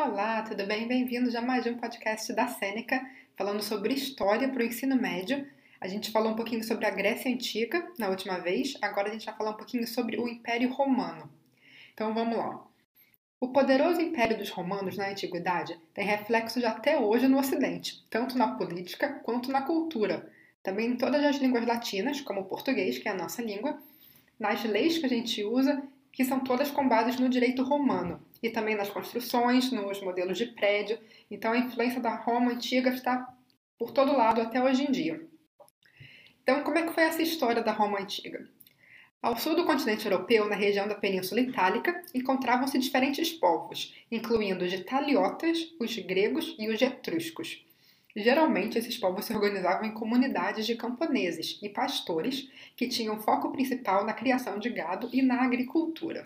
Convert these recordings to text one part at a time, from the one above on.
Olá, tudo bem? Bem-vindos a mais um podcast da Sêneca, falando sobre história para o ensino médio. A gente falou um pouquinho sobre a Grécia Antiga na última vez, agora a gente vai falar um pouquinho sobre o Império Romano. Então vamos lá. O poderoso Império dos Romanos na Antiguidade tem reflexos até hoje no Ocidente, tanto na política quanto na cultura. Também em todas as línguas latinas, como o português, que é a nossa língua, nas leis que a gente usa que são todas com base no direito romano e também nas construções, nos modelos de prédio. Então, a influência da Roma antiga está por todo lado até hoje em dia. Então, como é que foi essa história da Roma antiga? Ao sul do continente europeu, na região da Península Itálica, encontravam-se diferentes povos, incluindo os italiotas, os gregos e os etruscos. Geralmente, esses povos se organizavam em comunidades de camponeses e pastores que tinham foco principal na criação de gado e na agricultura.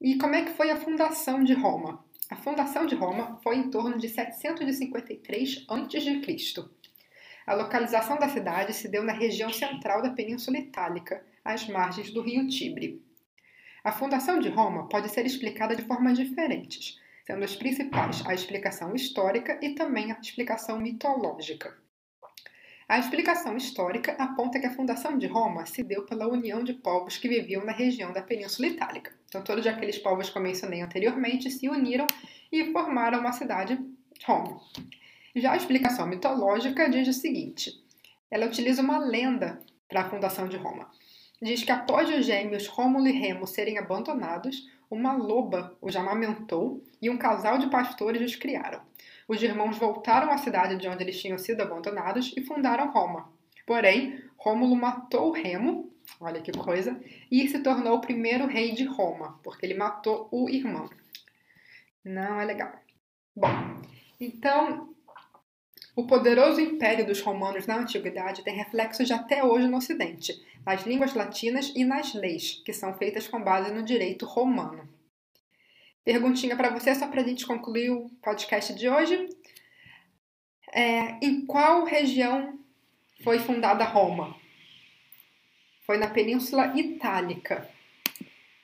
E como é que foi a fundação de Roma? A fundação de Roma foi em torno de 753 a.C. A localização da cidade se deu na região central da Península Itálica, às margens do rio Tibre. A fundação de Roma pode ser explicada de formas diferentes, sendo as principais a explicação histórica e também a explicação mitológica. A explicação histórica aponta que a fundação de Roma se deu pela união de povos que viviam na região da Península Itálica. Então, todos aqueles povos que eu mencionei anteriormente se uniram e formaram uma cidade, Roma. Já a explicação mitológica diz o seguinte: ela utiliza uma lenda para a fundação de Roma. Diz que após os gêmeos Rômulo e Remo serem abandonados, uma loba os amamentou e um casal de pastores os criaram. Os irmãos voltaram à cidade de onde eles tinham sido abandonados e fundaram Roma. Porém, Rômulo matou Remo, olha que coisa, e se tornou o primeiro rei de Roma, porque ele matou o irmão. Não é legal. Bom, então, o poderoso império dos romanos na antiguidade tem reflexos até hoje no Ocidente, nas línguas latinas e nas leis, que são feitas com base no direito romano. Perguntinha para você, só para a gente concluir o podcast de hoje. É, em qual região foi fundada Roma? Foi na Península Itálica.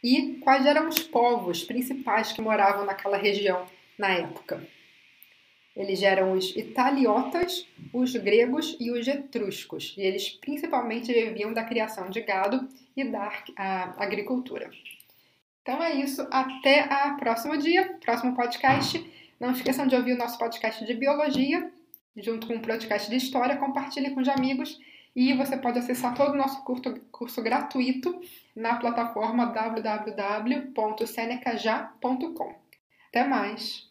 E quais eram os povos principais que moravam naquela região na época? Eles eram os italiotas, os gregos e os etruscos, e eles principalmente viviam da criação de gado e da agricultura. Então é isso, até a próximo dia, próximo podcast. Não esqueçam de ouvir o nosso podcast de biologia, junto com o podcast de história, compartilhe com os amigos e você pode acessar todo o nosso curso, curso gratuito na plataforma www.senecaja.com. Até mais!